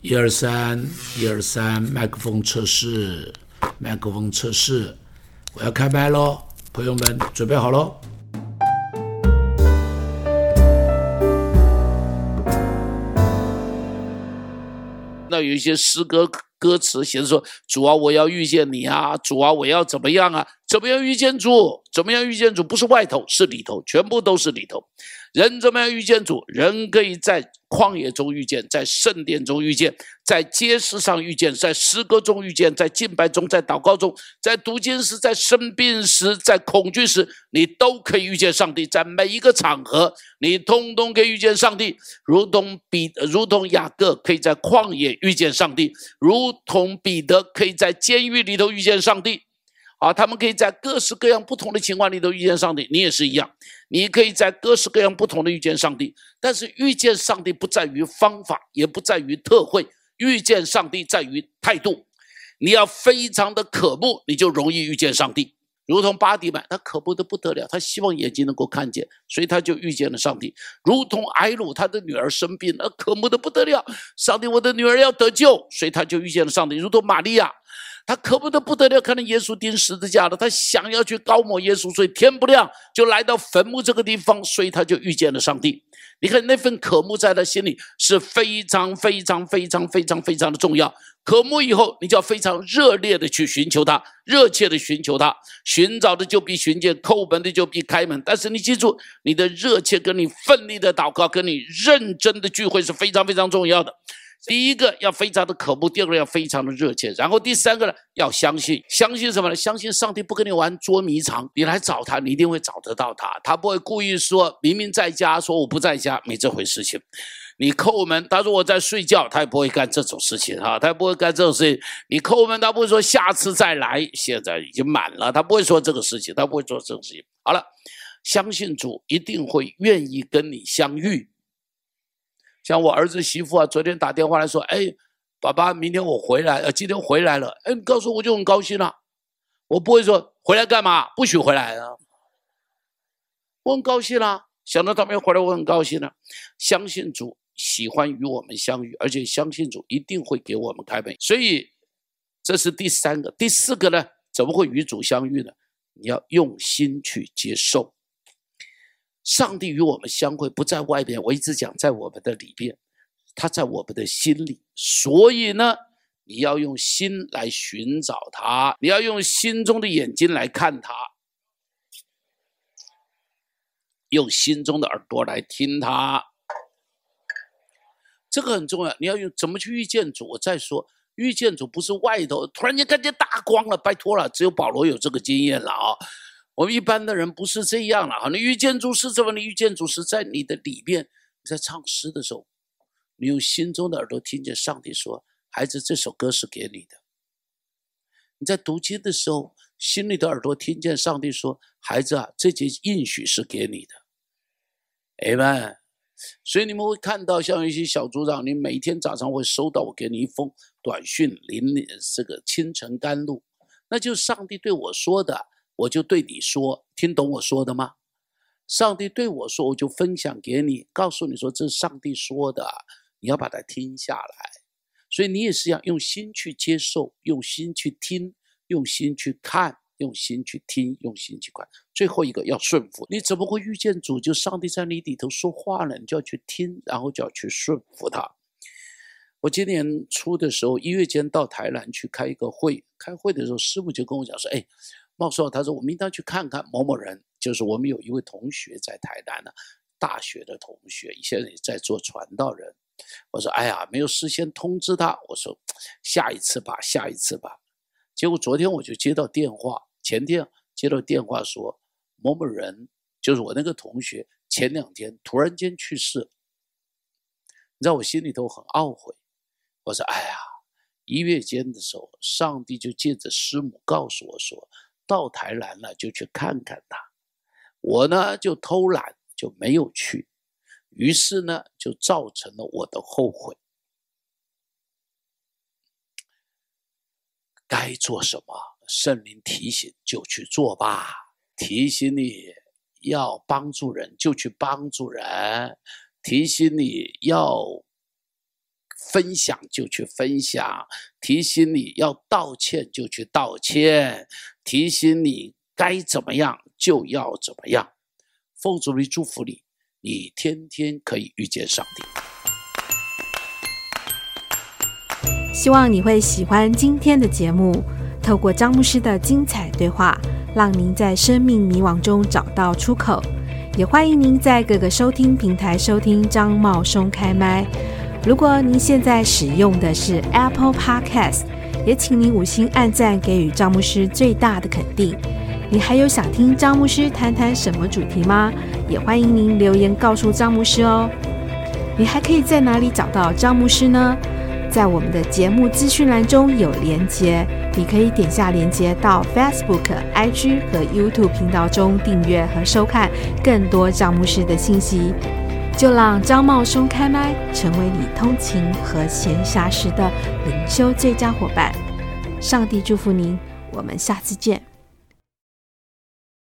一二三，一二三，麦克风测试，麦克风测试，我要开麦喽，朋友们准备好喽。那有一些诗歌歌词写的说：“主啊，我要遇见你啊！主啊，我要怎么样啊？怎么样遇见主？怎么样遇见主？不是外头，是里头，全部都是里头。”人怎么样遇见主？人可以在旷野中遇见，在圣殿中遇见，在街市上遇见，在诗歌中遇见，在敬拜中，在祷告中，在读经时，在生病时，在恐惧时，你都可以遇见上帝。在每一个场合，你通通可以遇见上帝，如同彼，如同雅各可以在旷野遇见上帝，如同彼得可以在监狱里头遇见上帝。啊，他们可以在各式各样不同的情况里头遇见上帝，你也是一样，你可以在各式各样不同的遇见上帝。但是遇见上帝不在于方法，也不在于特会，遇见上帝在于态度。你要非常的渴慕，你就容易遇见上帝。如同巴迪曼，他渴慕的不得了，他希望眼睛能够看见，所以他就遇见了上帝。如同埃鲁，他的女儿生病了，渴慕的不得了，上帝，我的女儿要得救，所以他就遇见了上帝。如同玛利亚。他可不得不得了，看到耶稣钉十字架了，他想要去高抹耶稣，所以天不亮就来到坟墓这个地方，所以他就遇见了上帝。你看那份渴慕在他心里是非常非常非常非常非常的重要。渴慕以后，你就要非常热烈的去寻求他，热切的寻求他，寻找的就必寻见，叩门的就必开门。但是你记住，你的热切跟你奋力的祷告，跟你认真的聚会是非常非常重要的。第一个要非常的渴慕，第二个要非常的热切，然后第三个呢要相信，相信什么呢？相信上帝不跟你玩捉迷藏，你来找他，你一定会找得到他，他不会故意说明明在家，说我不在家，没这回事情。你叩门，他说我在睡觉，他也不会干这种事情啊，他也不会干这种事情。你叩门，他不会说下次再来，现在已经满了，他不会说这个事情，他不会做这种事情。好了，相信主一定会愿意跟你相遇。像我儿子媳妇啊，昨天打电话来说：“哎，爸爸，明天我回来，呃，今天回来了。”哎，你告诉我就很高兴了。我不会说回来干嘛，不许回来啊。我很高兴啦，想到他们回来，我很高兴了。相信主喜欢与我们相遇，而且相信主一定会给我们开门。所以这是第三个，第四个呢？怎么会与主相遇呢？你要用心去接受。上帝与我们相会不在外边，我一直讲在我们的里边，他在我们的心里。所以呢，你要用心来寻找他，你要用心中的眼睛来看他，用心中的耳朵来听他。这个很重要。你要用怎么去遇见主？我再说，遇见主不是外头突然间看见大光了，拜托了，只有保罗有这个经验了啊。我们一般的人不是这样了哈，你遇见主是怎么？你遇见主是在你的里面，你在唱诗的时候，你用心中的耳朵听见上帝说：“孩子，这首歌是给你的。”你在读经的时候，心里的耳朵听见上帝说：“孩子啊，这节应许是给你的。”哎们，所以你们会看到，像一些小组长，你每天早上会收到我给你一封短讯，临这个清晨甘露，那就是上帝对我说的。我就对你说，听懂我说的吗？上帝对我说，我就分享给你，告诉你说这是上帝说的，你要把它听下来。所以你也是要用心去接受，用心去听，用心去看，用心去听，用心去看。最后一个要顺服。你怎么会遇见主？就上帝在你里头说话了，你就要去听，然后就要去顺服他。我今年初的时候，一月间到台南去开一个会，开会的时候，师傅就跟我讲说：“哎。”茂硕他说：“我们应当去看看某某人，就是我们有一位同学在台南呢，大学的同学，现在也在做传道人。”我说：“哎呀，没有事先通知他。”我说：“下一次吧，下一次吧。”结果昨天我就接到电话，前天接到电话说某某人，就是我那个同学，前两天突然间去世。你知道我心里头很懊悔。我说：“哎呀，一月间的时候，上帝就借着师母告诉我说。”到台南了，就去看看他。我呢就偷懒，就没有去。于是呢，就造成了我的后悔。该做什么，圣灵提醒就去做吧。提醒你要帮助人，就去帮助人；提醒你要分享就去分享，提醒你要道歉就去道歉，提醒你该怎么样就要怎么样。奉主的祝福你，你天天可以遇见上帝。希望你会喜欢今天的节目，透过张牧师的精彩对话，让您在生命迷惘中找到出口。也欢迎您在各个收听平台收听张茂松开麦。如果您现在使用的是 Apple Podcast，也请您五星按赞，给予张牧师最大的肯定。你还有想听张牧师谈谈什么主题吗？也欢迎您留言告诉张牧师哦。你还可以在哪里找到张牧师呢？在我们的节目资讯栏中有连接，你可以点下连接到 Facebook、IG 和 YouTube 频道中订阅和收看更多张牧师的信息。就让张茂松开麦，成为你通勤和闲暇时的灵修最佳伙伴。上帝祝福您，我们下次见。